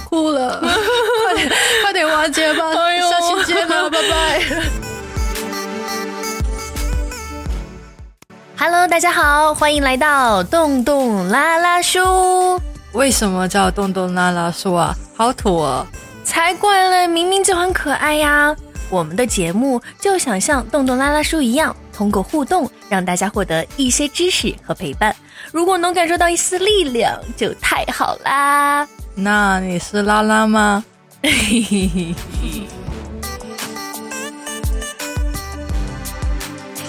哭了，快点快点完结吧，哎呦下期见了，拜拜。Hello，大家好，欢迎来到洞洞拉拉书。为什么叫洞洞拉拉树啊？好土哦！才怪嘞，明明就很可爱呀！我们的节目就想像洞洞拉拉书一样，通过互动让大家获得一些知识和陪伴。如果能感受到一丝力量，就太好啦！那你是拉拉吗？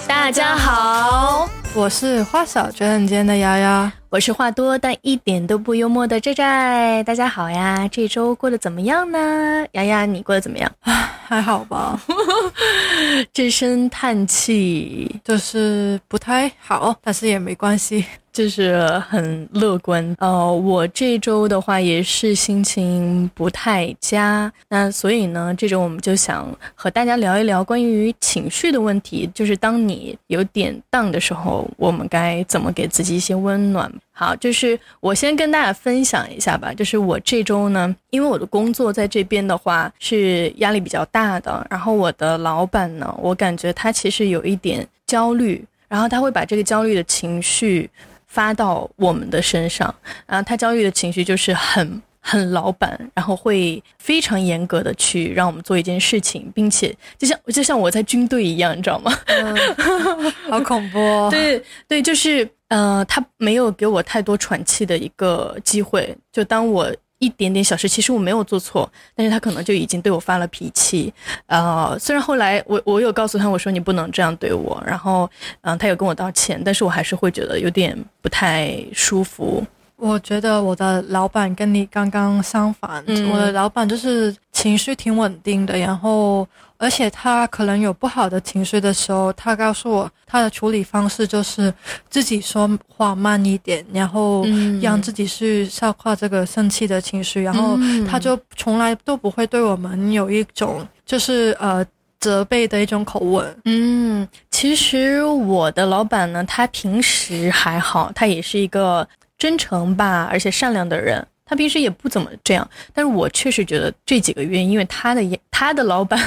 大家好，我是话少觉得很尖的丫丫。我是话多但一点都不幽默的寨寨。大家好呀，这周过得怎么样呢？丫丫，你过得怎么样？还好吧，这声叹气就是不太好，但是也没关系。就是很乐观。呃，我这周的话也是心情不太佳，那所以呢，这周我们就想和大家聊一聊关于情绪的问题，就是当你有点 down 的时候，我们该怎么给自己一些温暖。好，就是我先跟大家分享一下吧，就是我这周呢，因为我的工作在这边的话是压力比较大的，然后我的老板呢，我感觉他其实有一点焦虑，然后他会把这个焦虑的情绪发到我们的身上，然后他焦虑的情绪就是很很老板，然后会非常严格的去让我们做一件事情，并且就像就像我在军队一样，你知道吗？好恐怖哦！对对，就是呃，他没有给我太多喘气的一个机会。就当我一点点小事，其实我没有做错，但是他可能就已经对我发了脾气。呃，虽然后来我我有告诉他，我说你不能这样对我，然后嗯、呃他有跟我道歉，但是我还是会觉得有点不太舒服。我觉得我的老板跟你刚刚相反，嗯我的老板就是情绪挺稳定的，然后而且他可能有不好的情绪的时候，他告诉我他的处理方式就是自己说话慢一点，然后嗯让自己去消化这个生气的情绪，然后嗯他就从来都不会对我们有一种就是呃责备的一种口吻。嗯，其实我的老板呢，他平时还好，他也是一个真诚吧，而且善良的人。他平时也不怎么这样，但是我确实觉得这几个月，因为他的他的老板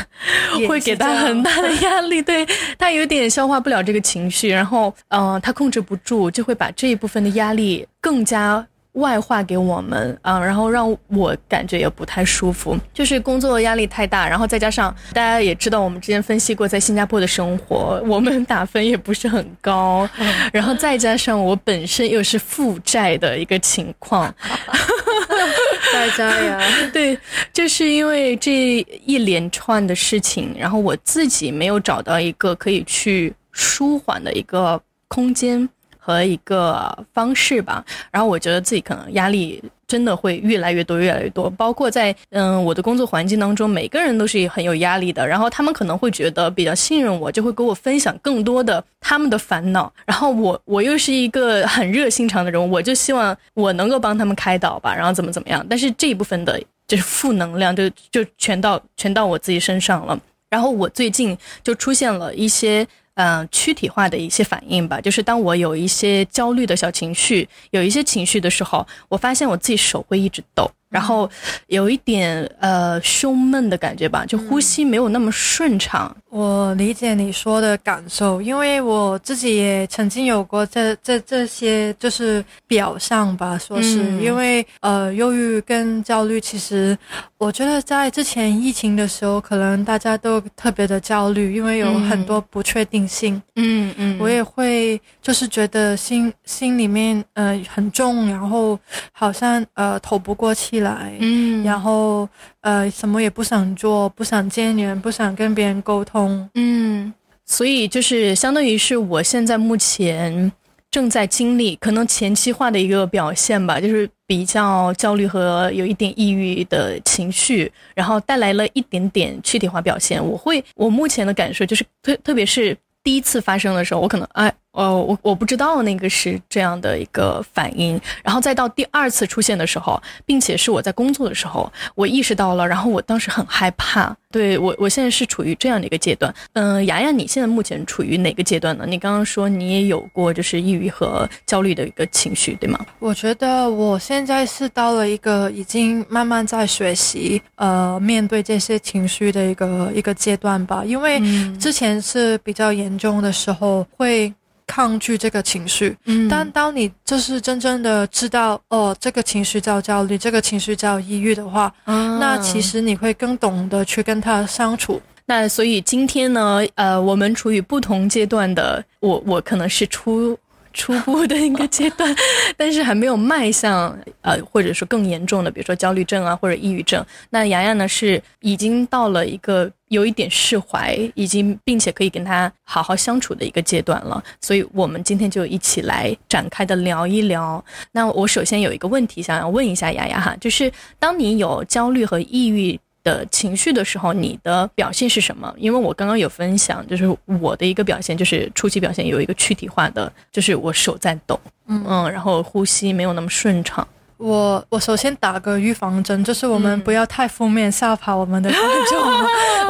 会给他很大的。压力，对他有点消化不了这个情绪，然后嗯、呃他控制不住，就会把这一部分的压力更加外化给我们啊、然后让我感觉也不太舒服，就是工作压力太大，然后再加上大家也知道，我们之前分析过在新加坡的生活，我们打分也不是很高，然后再加上我本身又是负债的一个情况，在家呀，对，就是因为这一连串的事情，然后我自己没有找到一个可以去舒缓的一个空间和一个方式吧，然后我觉得自己可能压力真的会越来越多，越来越多。包括在嗯我的工作环境当中，每个人都是很有压力的，然后他们可能会觉得比较信任我，就会给我分享更多的他们的烦恼。然后我我又是一个很热心肠的人，我就希望我能够帮他们开导吧，然后怎么怎么样。但是这一部分的就是负能量就就全到全到我自己身上了。然后我最近就出现了一些嗯躯体化的一些反应吧，就是当我有一些焦虑的小情绪，有一些情绪的时候，我发现我自己手会一直抖，然后有一点呃胸闷的感觉吧，就呼吸没有那么顺畅。我理解你说的感受，因为我自己也曾经有过这这这些就是表象吧，说是、嗯因为呃忧郁跟焦虑，其实我觉得在之前疫情的时候，可能大家都特别的焦虑，因为有很多不确定性。嗯嗯我也会就是觉得心心里面呃很重，然后好像呃透不过气来，嗯然后呃什么也不想做，不想见人，不想跟别人沟通。嗯，所以就是相当于是我现在目前正在经历可能前期化的一个表现吧，就是比较焦虑和有一点抑郁的情绪，然后带来了一点点躯体化表现。我会，我目前的感受就是特特别是。第一次发生的时候，我可能哎呃，我我不知道那个是这样的一个反应，然后再到第二次出现的时候，并且是我在工作的时候，我意识到了，然后我当时很害怕。对我，我现在是处于这样的一个阶段。嗯，雅雅，你现在目前处于哪个阶段呢？你刚刚说你也有过就是抑郁和焦虑的一个情绪，对吗？我觉得我现在是到了一个已经慢慢在学习，呃，面对这些情绪的一个一个阶段吧。因为之前是比较严重的时候会。抗拒这个情绪，嗯，但当你就是真正的知道哦，这个情绪叫焦虑，这个情绪叫抑郁的话，那其实你会更懂得去跟他相处。那所以今天呢，呃，我们处于不同阶段的，我我可能是初。初步的一个阶段，但是还没有迈向呃，或者说更严重的，比如说焦虑症啊，或者抑郁症。那洋洋呢是已经到了一个有一点释怀，已经并且可以跟他好好相处的一个阶段了。所以我们今天就一起来展开的聊一聊。那我首先有一个问题想要问一下雅雅哈，就是当你有焦虑和抑郁。的情绪的时候，你的表现是什么？因为我刚刚有分享，就是我的一个表现，就是初期表现有一个躯体化的，就是我手在抖，嗯，然后呼吸没有那么顺畅。我我首先打个预防针，就是我们不要太负面吓跑我们的观众。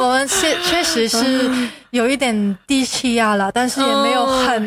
我们确确实是有一点低气压了，但是也没有很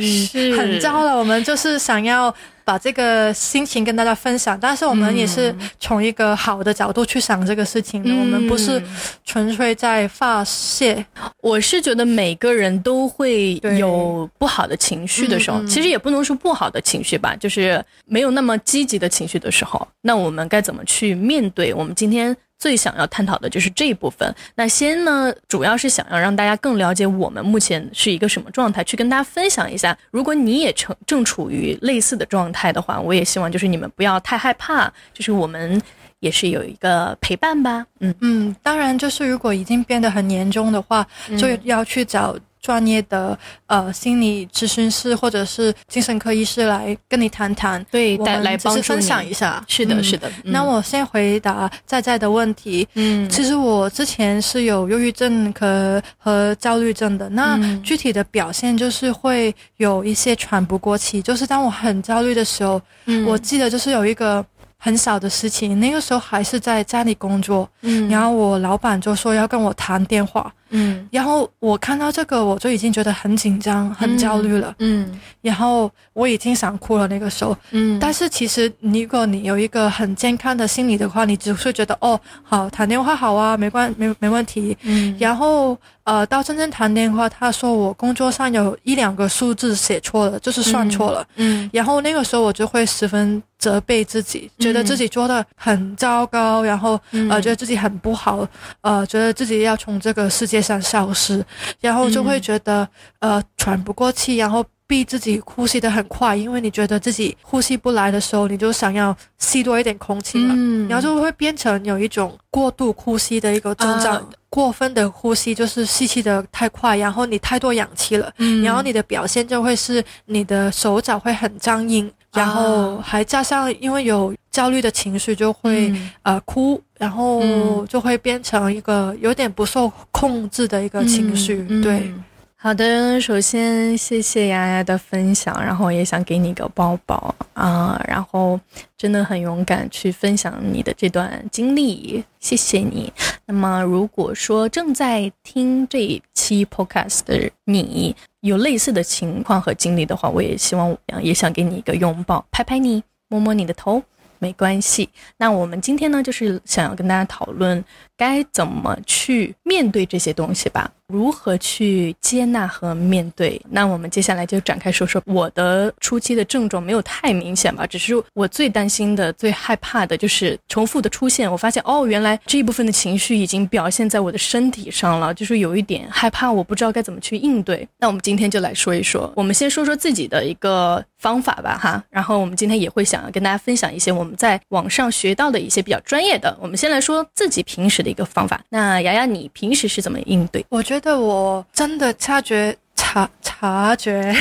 很糟了。我们就是想要。把这个心情跟大家分享，但是我们也是从一个好的角度去想这个事情的。我们不是纯粹在发泄。我是觉得每个人都会有不好的情绪的时候，其实也不能说不好的情绪吧，就是没有那么积极的情绪的时候，那我们该怎么去面对？我们今天。最想要探讨的就是这一部分。那先呢，主要是想要让大家更了解我们目前是一个什么状态，去跟大家分享一下。如果你也正正处于类似的状态的话，我也希望就是你们不要太害怕，就是我们也是有一个陪伴吧。嗯嗯，当然就是如果已经变得很严重的话，就要去找。专业的呃心理咨询师或者是精神科医师来跟你谈谈，对，来帮助分享一下。是的，是的。那我先回答在在的问题。嗯，其实我之前是有忧郁症和和焦虑症的。那具体的表现就是会有一些喘不过气，就是当我很焦虑的时候，我记得就是有一个。很小的事情，那个时候还是在家里工作，嗯，然后我老板就说要跟我谈电话，嗯，然后我看到这个我就已经觉得很紧张、很焦虑了，嗯，然后我已经想哭了那个时候，嗯，但是其实如果你有一个很健康的心理的话，你只是觉得哦，好谈电话好啊，没关没没问题，嗯，然后。呃，到真正谈电话，他说我工作上有一两个数字写错了，就是算错了。嗯，然后那个时候我就会十分责备自己，觉得自己做的很糟糕，然后呃，觉得自己很不好，呃，觉得自己要从这个世界上消失，然后就会觉得呃喘不过气，然后逼自己呼吸的很快，因为你觉得自己呼吸不来的时候，你就想要吸多一点空气嘛，然后就会变成有一种过度呼吸的一个征兆。过分的呼吸就是吸气的太快，然后你太多氧气了，然后你的表现就会是你的手脚会很僵硬，然后还加上因为有焦虑的情绪，就会呃哭，然后就会变成一个有点不受控制的一个情绪，对。好的，首先谢谢丫丫的分享，然后也想给你一个抱抱啊，然后真的很勇敢去分享你的这段经历，谢谢你。那么如果说正在听这一期 podcast 的你有类似的情况和经历的话，我也希望也想给你一个拥抱，拍拍你，摸摸你的头，没关系。那我们今天呢，就是想要跟大家讨论该怎么去面对这些东西吧。如何去接纳和面对？那我们接下来就展开说说我的初期的症状，没有太明显吧，只是我最担心的、最害怕的就是重复的出现。我发现哦，原来这一部分的情绪已经表现在我的身体上了，就是有一点害怕，我不知道该怎么去应对。那我们今天就来说一说，我们先说说自己的一个方法吧，哈。然后我们今天也会想要跟大家分享一些我们在网上学到的一些比较专业的。我们先来说自己平时的一个方法。那雅雅，你平时是怎么应对？我觉得。觉得我真的察觉察察觉，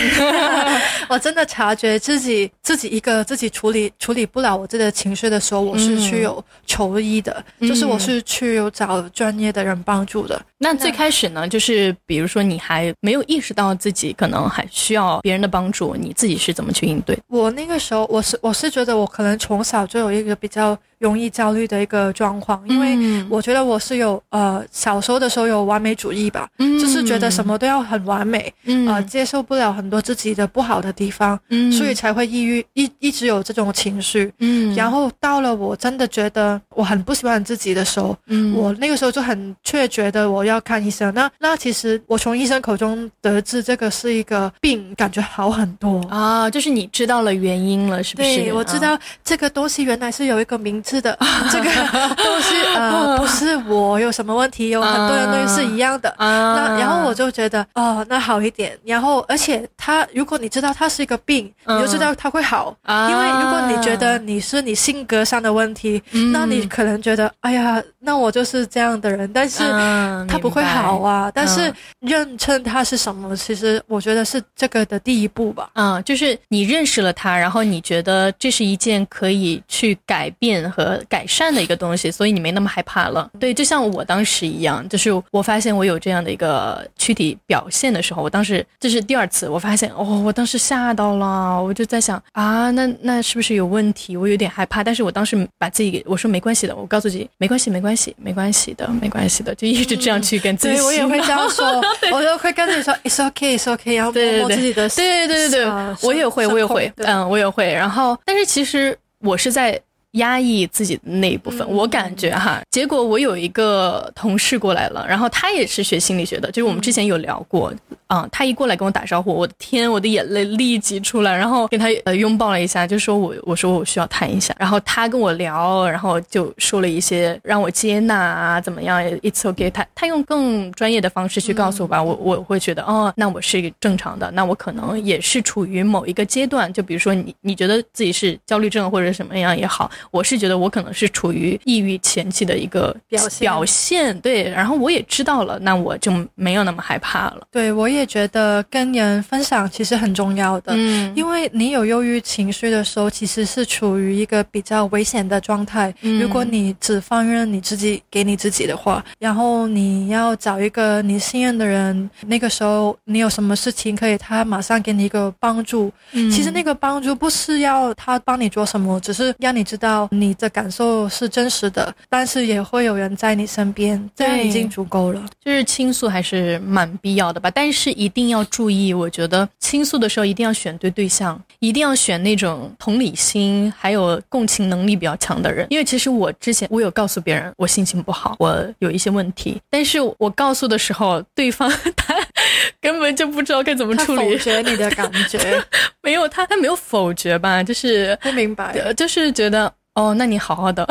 我真的察觉自己自己一个自己处理处理不了我自己的情绪的时候，我是去有求医的，就是我是去有找专业的人帮助的。那最开始呢，就是比如说你还没有意识到自己可能还需要别人的帮助，你自己是怎么去应对？我那个时候，我是我是觉得我可能从小就有一个比较容易焦虑的一个状况，因为我觉得我是有呃小时候的时候有完美主义吧，就是觉得什么都要很完美，呃接受不了很多自己的不好的地方，所以才会抑郁一一直有这种情绪。嗯，然后到了我真的觉得我很不喜欢自己的时候，嗯，我那个时候就很确觉得我要看医生。那那其实我从医生口中得知这个是一个病，感觉好很多。啊，就是你知道了原因了，是不是？对，我知道这个东西原来是有一个名字的，这个东西呃 不是我有什么问题，有很多人都是一样的。那然后我就觉得哦，那好一点。然后而且他，如果你知道他是一个病，你就知道他会好。因为如果你觉得你是你性格上的问题，那你可能觉得哎呀，那我就是这样的人，但是他不会好啊。但是认称他是什么，其实我觉得是这个的第一步吧。嗯，就是你认识了他，然后你觉得这是一件可以去改变和改善的一个东西，所以你没那么害怕了。对，就像我当时一样，就是我发现我有这样的一个躯体表现的时候，我当时这是第二次，我发现哦，我当时吓到了，我就在想啊，那那是不是有问题？我有点害怕，但是我当时把自己给我说没关系的，我告诉自己没关系，没关系，没关系的，没关系的，就一直这样去跟自己。对我也会这样说，我就会跟自己说 it's okay, it's okay，然后摸摸自己的。对对对对对，我也会，我也会，嗯，我也会。然后，但是其实我是在。压抑自己的那一部分，我感觉哈，结果我有一个同事过来了，然后他也是学心理学的，就是我们之前有聊过，啊，他一过来跟我打招呼，我的天，我的眼泪立即出来，然后跟他呃拥抱了一下，就说我我说我需要谈一下，然后他跟我聊，然后就说了一些让我接纳啊怎么样，it's okay，他他用更专业的方式去告诉我吧，我我会觉得哦，那我是正常的，那我可能也是处于某一个阶段，就比如说你你觉得自己是焦虑症或者什么样也好。我是觉得我可能是处于抑郁前期的一个表表现，对，然后我也知道了，那我就没有那么害怕了。对，我也觉得跟人分享其实很重要的，嗯，因为你有忧郁情绪的时候，其实是处于一个比较危险的状态。如果你只放任你自己给你自己的话，然后你要找一个你信任的人，那个时候你有什么事情可以他马上给你一个帮助。嗯，其实那个帮助不是要他帮你做什么，只是让你知道。到你的感受是真实的，但是也会有人在你身边，这样已经足够了。就是倾诉还是蛮必要的吧，但是一定要注意，我觉得倾诉的时候一定要选对对象，一定要选那种同理心还有共情能力比较强的人。因为其实我之前我有告诉别人我心情不好，我有一些问题，但是我告诉的时候，对方他根本就不知道该怎么处理，否决你的 感觉，没有他他没有否决吧，就是不明白，就是觉得。哦，那你好好的，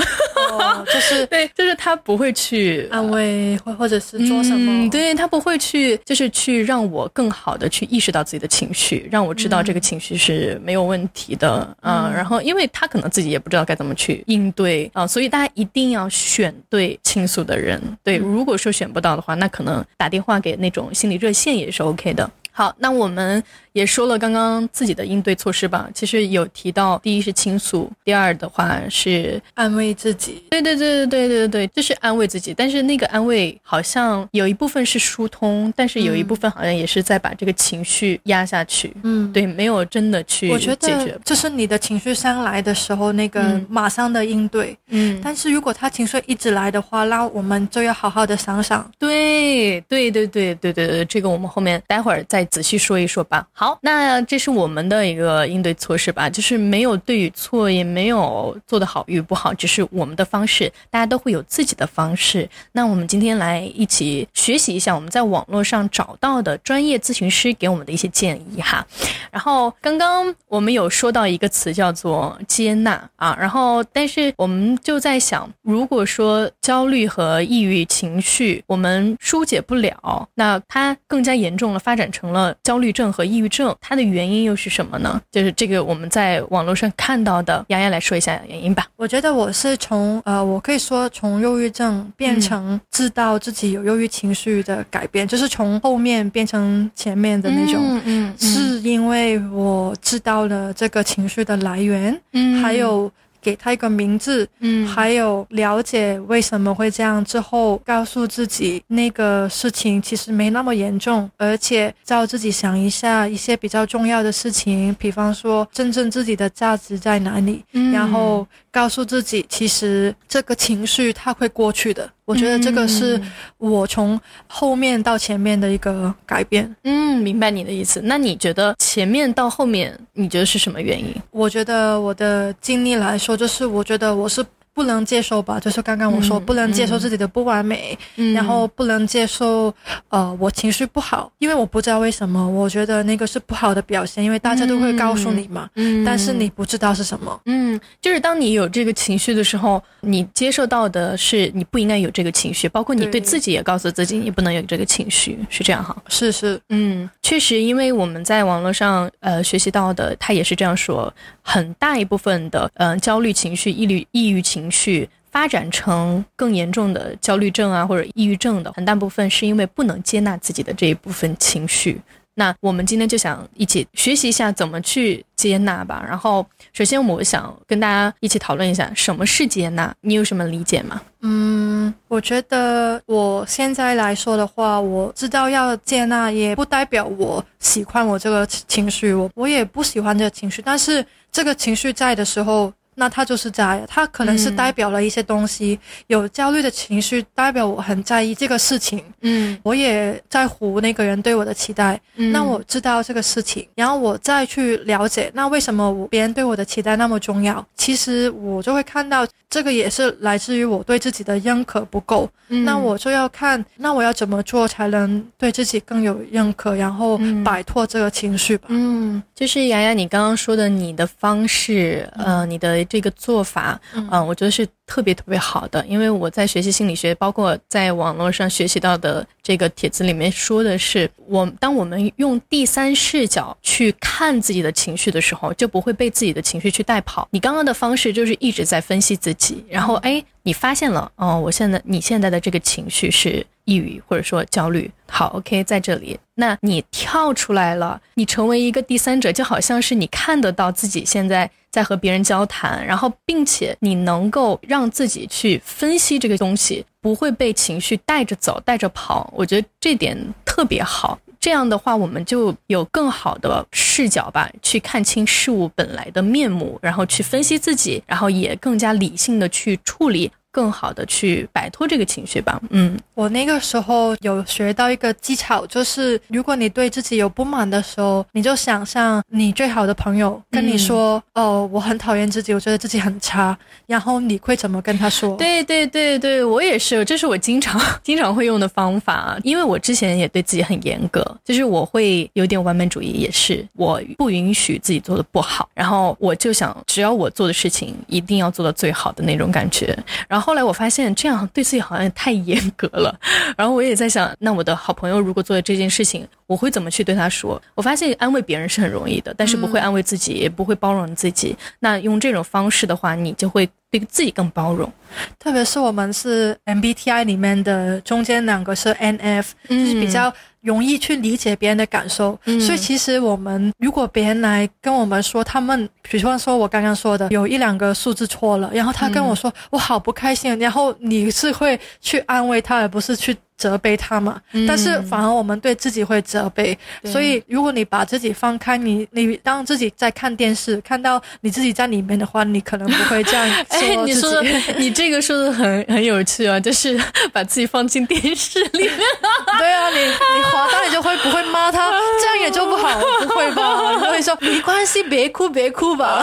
就是 对，就是他不会去安慰或或者是做什么，对他不会去，就是去让我更好的去意识到自己的情绪，让我知道这个情绪是没有问题的，嗯，然后因为他可能自己也不知道该怎么去应对啊，所以大家一定要选对倾诉的人，对，如果说选不到的话，那可能打电话给那种心理热线也是 OK 的。好，那我们也说了刚刚自己的应对措施吧。其实有提到，第一是倾诉，第二的话是安慰自己。对对对对对对对就是安慰自己。但是那个安慰好像有一部分是疏通，但是有一部分好像也是在把这个情绪压下去。嗯，对，没有真的去解决。就是你的情绪上来的时候，那个马上的应对。嗯，但是如果他情绪一直来的话，那我们就要好好的想想。对对对对对对对，这个我们后面待会儿再。仔细说一说吧。好，那这是我们的一个应对措施吧，就是没有对与错，也没有做的好与不好，只是我们的方式，大家都会有自己的方式。那我们今天来一起学习一下我们在网络上找到的专业咨询师给我们的一些建议哈。然后刚刚我们有说到一个词叫做接纳啊，然后但是我们就在想，如果说焦虑和抑郁情绪我们疏解不了，那它更加严重了，发展成了。了焦虑症和抑郁症，它的原因又是什么呢？就是这个我们在网络上看到的，洋洋来说一下原因吧。我觉得我是从呃，我可以说从忧郁症变成知道自己有忧郁情绪的改变，就是从后面变成前面的那种，嗯嗯，是因为我知道了这个情绪的来源，嗯，还有。给他一个名字，嗯，还有了解为什么会这样之后，告诉自己那个事情其实没那么严重，而且叫自己想一下一些比较重要的事情，比方说真正自己的价值在哪里，然后告诉自己其实这个情绪它会过去的。我觉得这个是我从后面到前面的一个改变。嗯，明白你的意思。那你觉得前面到后面，你觉得是什么原因？我觉得我的经历来说，就是我觉得我是。不能接受吧，就是刚刚我说不能接受自己的不完美，然后不能接受，呃，我情绪不好，因为我不知道为什么，我觉得那个是不好的表现，因为大家都会告诉你嘛，但是你不知道是什么。嗯，就是当你有这个情绪的时候，你接受到的是你不应该有这个情绪，包括你对。自己也告诉自己你不能有这个情绪，是这样哈。是是，嗯，确实，因为我们在网络上呃学习到的，他也是这样说，很大一部分的嗯焦虑情绪、抑郁、抑郁情。情绪发展成更严重的焦虑症啊，或者抑郁症的很大部分是因为不能接纳自己的这一部分情绪。那我们今天就想一起学习一下怎么去接纳吧。然后，首先我想跟大家一起讨论一下什么是接纳，你有什么理解吗？嗯，我觉得我现在来说的话，我知道要接纳，也不代表我喜欢我这个情绪，我我也不喜欢这个情绪，但是这个情绪在的时候。那他就是在，他可能是代表了一些东西，有焦虑的情绪，代表我很在意这个事情，嗯，我也在乎那个人对我的期待，嗯，那我知道这个事情，然后我再去了解，那为什么我别人对我的期待那么重要？其实我就会看到，这个也是来自于我对自己的认可不够，那我就要看，那我要怎么做才能对自己更有认可，然后摆脱这个情绪吧？嗯，就是雅雅，你刚刚说的你的方式，呃，你的。这个做法，嗯，我觉得是特别特别好的，因为我在学习心理学，包括在网络上学习到的这个帖子里面说的是，我当我们用第三视角去看自己的情绪的时候，就不会被自己的情绪去带跑。你刚刚的方式就是一直在分析自己，然后哎，你发现了，哦，我现在你现在的这个情绪是抑郁或者说焦虑，好，OK，在这里，那你跳出来了，你成为一个第三者，就好像是你看得到自己现在。在和别人交谈，然后并且你能够让自己去分析这个东西，不会被情绪带着走、带着跑。我觉得这点特别好。这样的话，我们就有更好的视角吧，去看清事物本来的面目，然后去分析自己，然后也更加理性的去处理。更好的去摆脱这个情绪吧。嗯，我那个时候有学到一个技巧，就是如果你对自己有不满的时候，你就想象你最好的朋友跟你说：“哦，我很讨厌自己，我觉得自己很差。”然后你会怎么跟他说？对对对对，我也是，这是我经常 经常会用的方法。因为我之前也对自己很严格，就是我会有点完美主义，也是我不允许自己做的不好。然后我就想，只要我做的事情一定要做到最好的那种感觉。然后。后来我发现这样对自己好像也太严格了，然后我也在想，那我的好朋友如果做了这件事情，我会怎么去对他说？我发现安慰别人是很容易的，但是不会安慰自己，也不会包容自己。那用这种方式的话，你就会对自己更包容。特别是我们是 MBTI 里面的中间两个是 NF，就是比较。容易去理解别人的感受，所以其实我们如果别人来跟我们说，他们比方说我刚刚说的有一两个数字错了，然后他跟我说我好不开心，然后你是会去安慰他，而不是去。责备他嘛，但是反而我们对自己会责备，所以如果你把自己放开，你你当自己在看电视，看到你自己在里面的话，你可能不会这样 哎，你说 你这个说的很很有趣啊，就是把自己放进电视里面。对啊，你你滑到你就会不会骂他，这样也就不好，不会吧？你会说没关系，别哭别哭吧。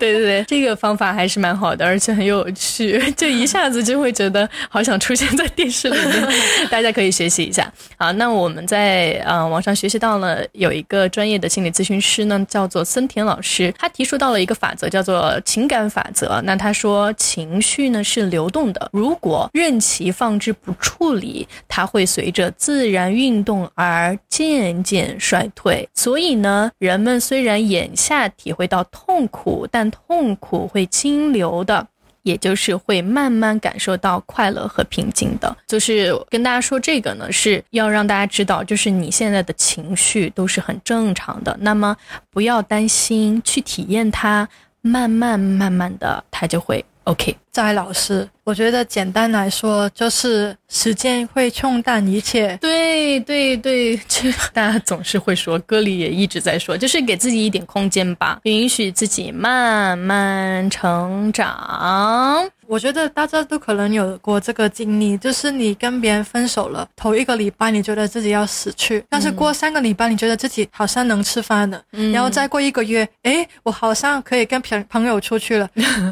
对对对，这个方法还是蛮好的，而且很有趣，就一下子就会觉得好想出现在电视里面。大家可以学习一下。好，那我们在呃网上学习到了有一个专业的心理咨询师呢，叫做森田老师，他提出到了一个法则，叫做情感法则。那他说，情绪呢是流动的，如果任其放置不处理，它会随着自然运动而渐渐衰退。所以呢，人们虽然眼下体会到痛苦，但痛苦会清流的。也就是会慢慢感受到快乐和平静的，就是跟大家说这个呢，是要让大家知道，就是你现在的情绪都是很正常的，那么不要担心，去体验它，慢慢慢慢的，它就会 OK。在老师，我觉得简单来说就是时间会冲淡一切。对对对，这大家总是会说，歌里也一直在说，就是给自己一点空间吧，允许自己慢慢成长。我觉得大家都可能有过这个经历，就是你跟别人分手了，头一个礼拜你觉得自己要死去，但是过三个礼拜你觉得自己好像能吃饭了，然后再过一个月，诶，我好像可以跟朋朋友出去了，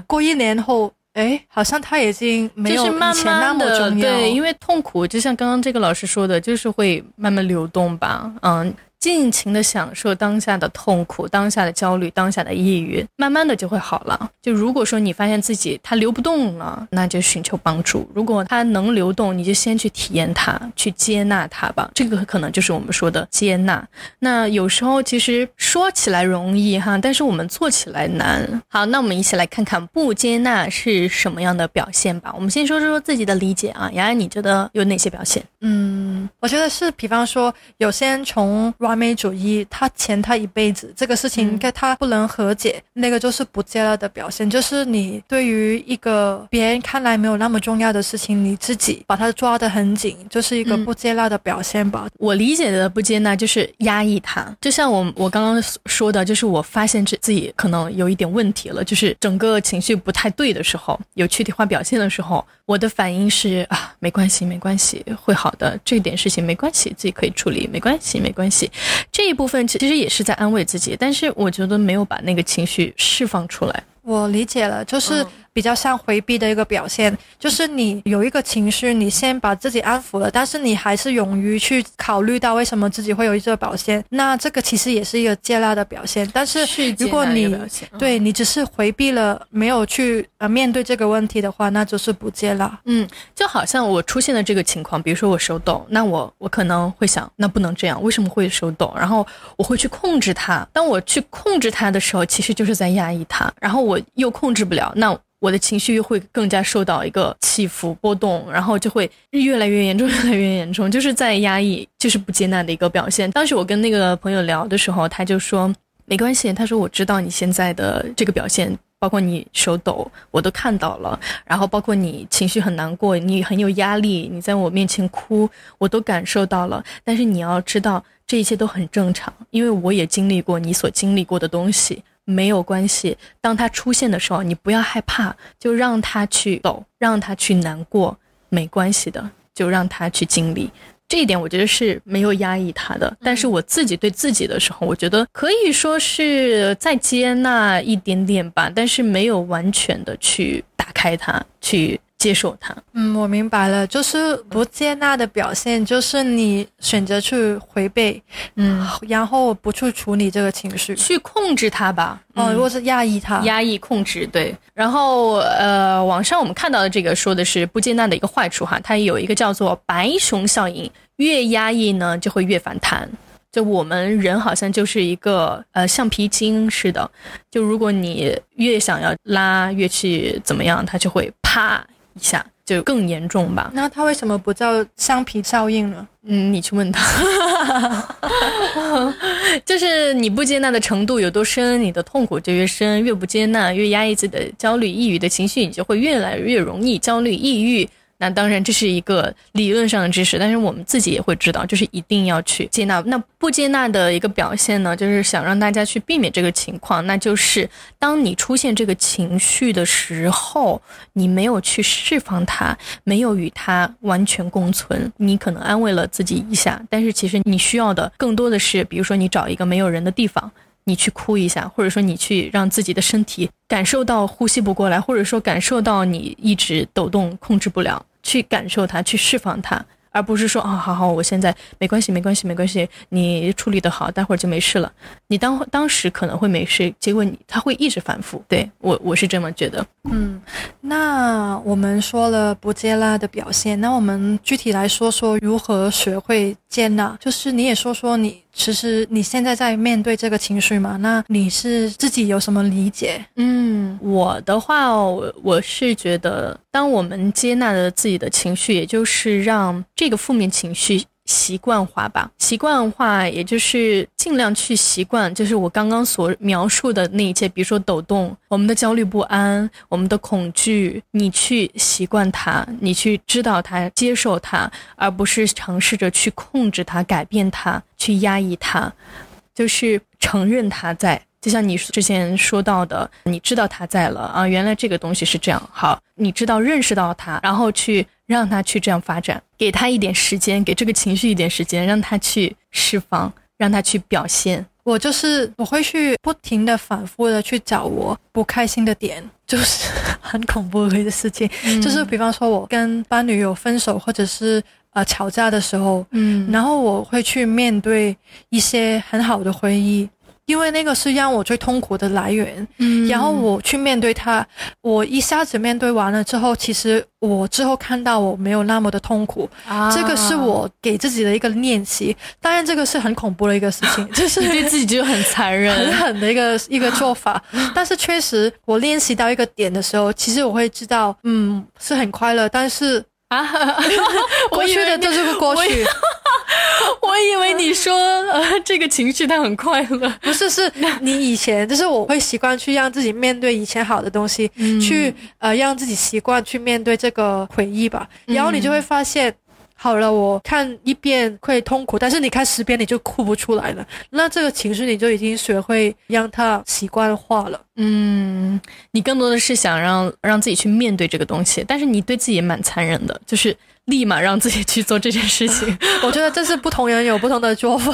过一年后。哎，好像他已经没有以前那么重要。对，因为痛苦就像刚刚这个老师说的，就是会慢慢流动吧。嗯。尽情的享受当下的痛苦、当下的焦虑、当下的抑郁，慢慢的就会好了。就如果说你发现自己它流不动了，那就寻求帮助；如果它能流动，你就先去体验它，去接纳它吧。这个可能就是我们说的接纳。那有时候其实说起来容易哈，但是我们做起来难。好，那我们一起来看看不接纳是什么样的表现吧。我们先说说自己的理解啊，雅安，你觉得有哪些表现？嗯，我觉得是，比方说有些人从。完美主义，他欠他一辈子这个事情，跟他不能和解，那个就是不接纳的表现。就是你对于一个别人看来没有那么重要的事情，你自己把它抓得很紧，就是一个不接纳的表现吧。我理解的不接纳就是压抑他，就像我我刚刚说的，就是我发现自自己可能有一点问题了，就是整个情绪不太对的时候，有躯体化表现的时候，我的反应是啊，没关系，没关系，会好的，这点事情没关系，自己可以处理，没关系，没关系。这一部分其实也是在安慰自己，但是我觉得没有把那个情绪释放出来。我理解了，就是。比较像回避的一个表现，就是你有一个情绪，你先把自己安抚了，但是你还是勇于去考虑到为什么自己会有这个表现，那这个其实也是一个接纳的表现。但是如果你对你只是回避了，没有去呃面对这个问题的话，那就是不接纳。嗯，就好像我出现的这个情况，比如说我手抖，那我我可能会想，那不能这样，为什么会手抖？然后我会去控制它。当我去控制它的时候，其实就是在压抑它。然后我又控制不了，那。我的情绪会更加受到一个起伏波动，然后就会越来越严重，越来越严重，就是在压抑，就是不接纳的一个表现。当时我跟那个朋友聊的时候，他就说没关系，他说我知道你现在的这个表现，包括你手抖，我都看到了，然后包括你情绪很难过，你很有压力，你在我面前哭，我都感受到了。但是你要知道，这一切都很正常，因为我也经历过你所经历过的东西。没有关系，当他出现的时候，你不要害怕，就让他去走，让他去难过，没关系的，就让他去经历。这一点我觉得是没有压抑他的。但是我自己对自己的时候，我觉得可以说是再接纳一点点吧，但是没有完全的去打开它，去。接受它，嗯，我明白了，就是不接纳的表现，就是你选择去回避，嗯，然后不去处理这个情绪，去控制它吧，哦，如果是压抑它，压抑控制，对。然后，呃，网上我们看到的这个说的是不接纳的一个坏处哈，它有一个叫做白熊效应，越压抑呢就会越反弹，就我们人好像就是一个呃橡皮筋似的，就如果你越想要拉，越去怎么样，它就会啪。一下就更严重吧？那他为什么不叫橡皮效应呢？嗯，你去问他。就是你不接纳的程度有多深，你的痛苦就越深；越不接纳，越压抑自己的焦虑、抑郁的情绪，你就会越来越容易焦虑、抑郁。那当然，这是一个理论上的知识，但是我们自己也会知道，就是一定要去接纳。那不接纳的一个表现呢，就是想让大家去避免这个情况，那就是当你出现这个情绪的时候，你没有去释放它，没有与它完全共存，你可能安慰了自己一下，但是其实你需要的更多的是，比如说你找一个没有人的地方。你去哭一下，或者说你去让自己的身体感受到呼吸不过来，或者说感受到你一直抖动控制不了，去感受它，去释放它，而不是说啊，好好，我现在没关系，没关系，没关系，你处理的好，待会儿就没事了。你当当时可能会没事，结果你他会一直反复。对我，我是这么觉得。嗯，那我们说了不接纳的表现，那我们具体来说说如何学会接纳。就是你也说说你，其实你现在在面对这个情绪嘛？那你是自己有什么理解？嗯，我的话，我我是觉得，当我们接纳了自己的情绪，也就是让这个负面情绪。习惯化吧，习惯化，也就是尽量去习惯，就是我刚刚所描述的那一切，比如说抖动，我们的焦虑不安，我们的恐惧，你去习惯它，你去知道它，接受它，而不是尝试着去控制它、改变它、去压抑它，就是承认它在。就像你之前说到的，你知道它在了啊，原来这个东西是这样。好，你知道认识到它，然后去让它去这样发展，给他一点时间，给这个情绪一点时间，让它去释放，让它去表现。我就是我会去不停的反复的去找我不开心的点，就是很恐怖的一个事情。就是比方说我跟班女有分手或者是呃吵架的时候，嗯，然后我会去面对一些很好的回忆。因为那个是让我最痛苦的来源，嗯，然后我去面对它，我一下子面对完了之后，其实我之后看到我没有那么的痛苦，啊，这个是我给自己的一个练习。当然，这个是很恐怖的一个事情，就是对自己就很残忍、很狠的一个一个做法。但是确实，我练习到一个点的时候，其实我会知道，嗯，是很快乐，但是啊，过去的就是个过去。我以为你说呃这个情绪它很快乐，不是是你以前就是我会习惯去让自己面对以前好的东西，去呃让自己习惯去面对这个回忆吧，然后你就会发现。好了，我看一遍会痛苦，但是你看十遍你就哭不出来了。那这个情绪你就已经学会让它习惯化了。嗯，你更多的是想让让自己去面对这个东西，但是你对自己也蛮残忍的，就是立马让自己去做这件事情。我觉得这是不同人有不同的做法，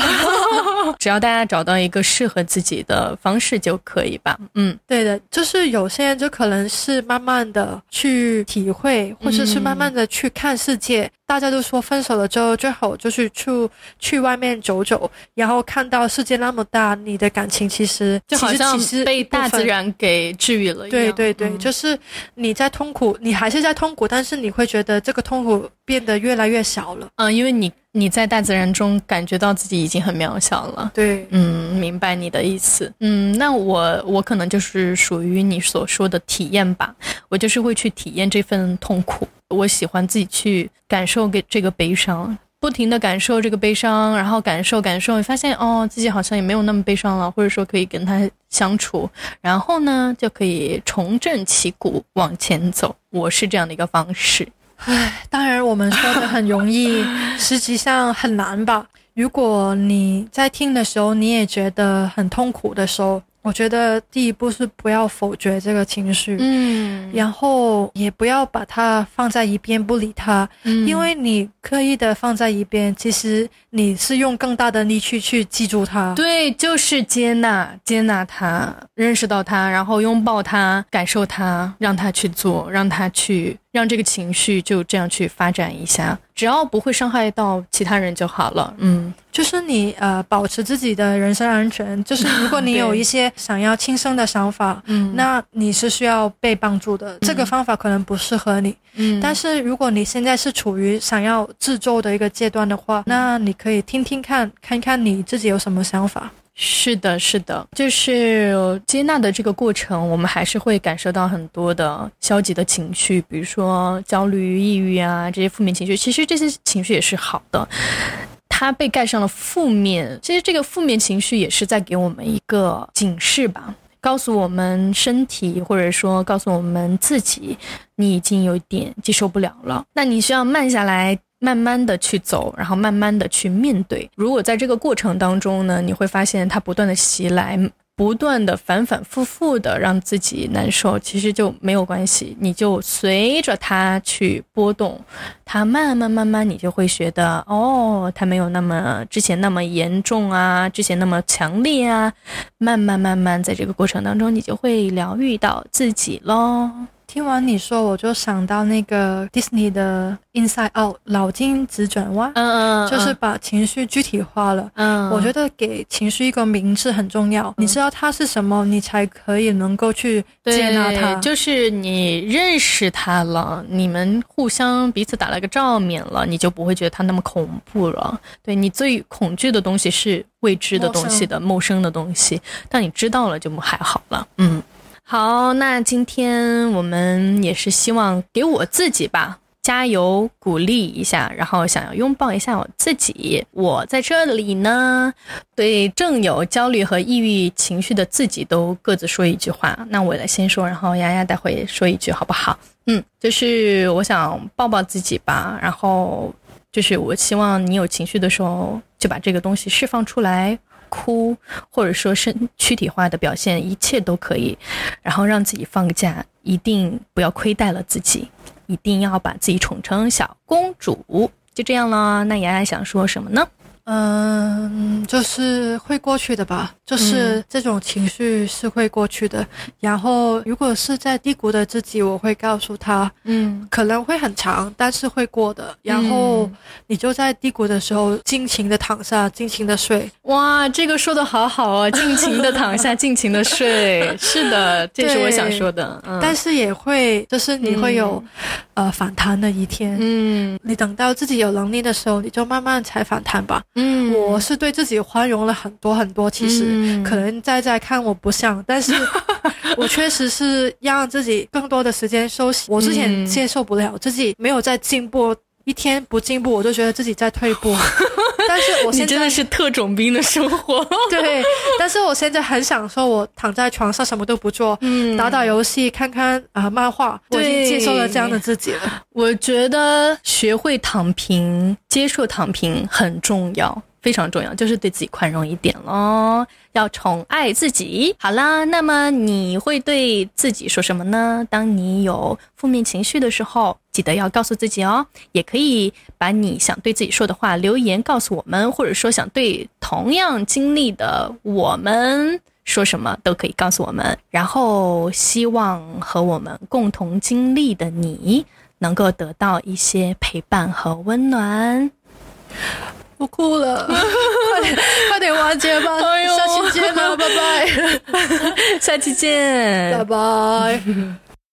只要大家找到一个适合自己的方式就可以吧。嗯，对的，就是有些人就可能是慢慢的去体会，或者是慢慢的去看世界。大家都说分手了之后最好就是去去外面走走，然后看到世界那么大，你的感情其实就好像被大自然给治愈了。对对对，就是你在痛苦，你还是在痛苦，但是你会觉得这个痛苦变得越来越小了。嗯，因为你你在大自然中感觉到自己已经很渺小了。对，嗯，明白你的意思。嗯，那我我可能就是属于你所说的体验吧，我就是会去体验这份痛苦。我喜欢自己去感受给这个悲伤，不停的感受这个悲伤，然后感受感受，发现哦，自己好像也没有那么悲伤了，或者说可以跟他相处，然后呢就可以重振旗鼓往前走。我是这样的一个方式。唉，当然我们说的很容易，实际上很难吧？如果你在听的时候，你也觉得很痛苦的时候。我觉得第一步是不要否决这个情绪，嗯，然后也不要把它放在一边不理它，嗯，因为你刻意的放在一边，其实你是用更大的力气去记住它。对，就是接纳，接纳它，认识到它，然后拥抱它，感受它，让它去做，让它去。让这个情绪就这样去发展一下，只要不会伤害到其他人就好了。嗯，就是你呃，保持自己的人身安全。就是如果你有 一些想要轻生的想法，嗯，那你是需要被帮助的。这个方法可能不适合你。嗯，但是如果你现在是处于想要自救的一个阶段的话，那你可以听听看，看看你自己有什么想法。是的，是的，就是接纳的这个过程，我们还是会感受到很多的消极的情绪，比如说焦虑、抑郁啊这些负面情绪。其实这些情绪也是好的，它被盖上了负面。其实这个负面情绪也是在给我们一个警示吧，告诉我们身体，或者说告诉我们自己，你已经有点接受不了了。那你需要慢下来。慢慢的去走，然后慢慢的去面对。如果在这个过程当中呢，你会发现它不断的袭来，不断的反反复复的让自己难受，其实就没有关系，你就随着它去波动，它慢慢慢慢，你就会觉得哦，它没有那么之前那么严重啊，之前那么强烈啊，慢慢慢慢，在这个过程当中，你就会疗愈到自己喽。听完你说，我就想到那个 Disney 的 Inside Out 脑筋急转弯，嗯嗯就是把情绪具体化了。嗯，我觉得给情绪一个名字很重要，你知道它是什么，你才可以能够去接纳它。就是你认识它了，你们互相彼此打了个照面了，你就不会觉得它那么恐怖了。对你最恐惧的东西是未知的东西的陌生的东西，但你知道了就还好了。嗯，好，那今天我们也是希望给我自己吧。加油，鼓励一下，然后想要拥抱一下我自己。我在这里呢，对正有焦虑和抑郁情绪的自己都各自说一句话。那我来先说，然后丫丫待会说一句，好不好？嗯，就是我想抱抱自己吧，然后就是我希望你有情绪的时候，就把这个东西释放出来。哭，或者说身躯体化的表现，一切都可以，然后让自己放个假，一定不要亏待了自己，一定要把自己宠成小公主，就这样了。那丫丫想说什么呢？嗯，就是会过去的吧，就是这种情绪是会过去的。然后，如果是在低谷的自己，我会告诉他，嗯可能会很长，但是会过的。然后你就在低谷的时候，尽情的躺下，尽情的睡。哇，这个说的好好啊，尽情的躺下，尽情的睡。是的，这是我想说的。嗯、但是也会，就是你会有、呃反弹的一天。嗯你等到自己有能力的时候，你就慢慢才反弹吧。嗯，我是对自己宽容了很多很多，其实、嗯可能在在看我不像，但是 我确实是让自己更多的时间休息。我之前嗯接受不了自己没有在进步，一天不进步我就觉得自己在退步。但是我现在真的是特种兵的生活。对，但是我现在很享受我躺在床上什么都不做，嗯打打游戏，看看啊、漫画，我已经接受了这样的自己了。我觉得学会躺平，接受躺平很重要，非常重要，就是对自己宽容一点咯，要宠爱自己。好啦，那么你会对自己说什么呢？当你有负面情绪的时候，记得要告诉自己哦，也可以把你想对自己说的话留言告诉我们，或者说想对同样经历的我们。说什么都可以告诉我们，然后希望和我们共同经历的你，能够得到一些陪伴和温暖。我哭了，快点快点完结吧，哎下期见了，拜拜，下期见，拜拜。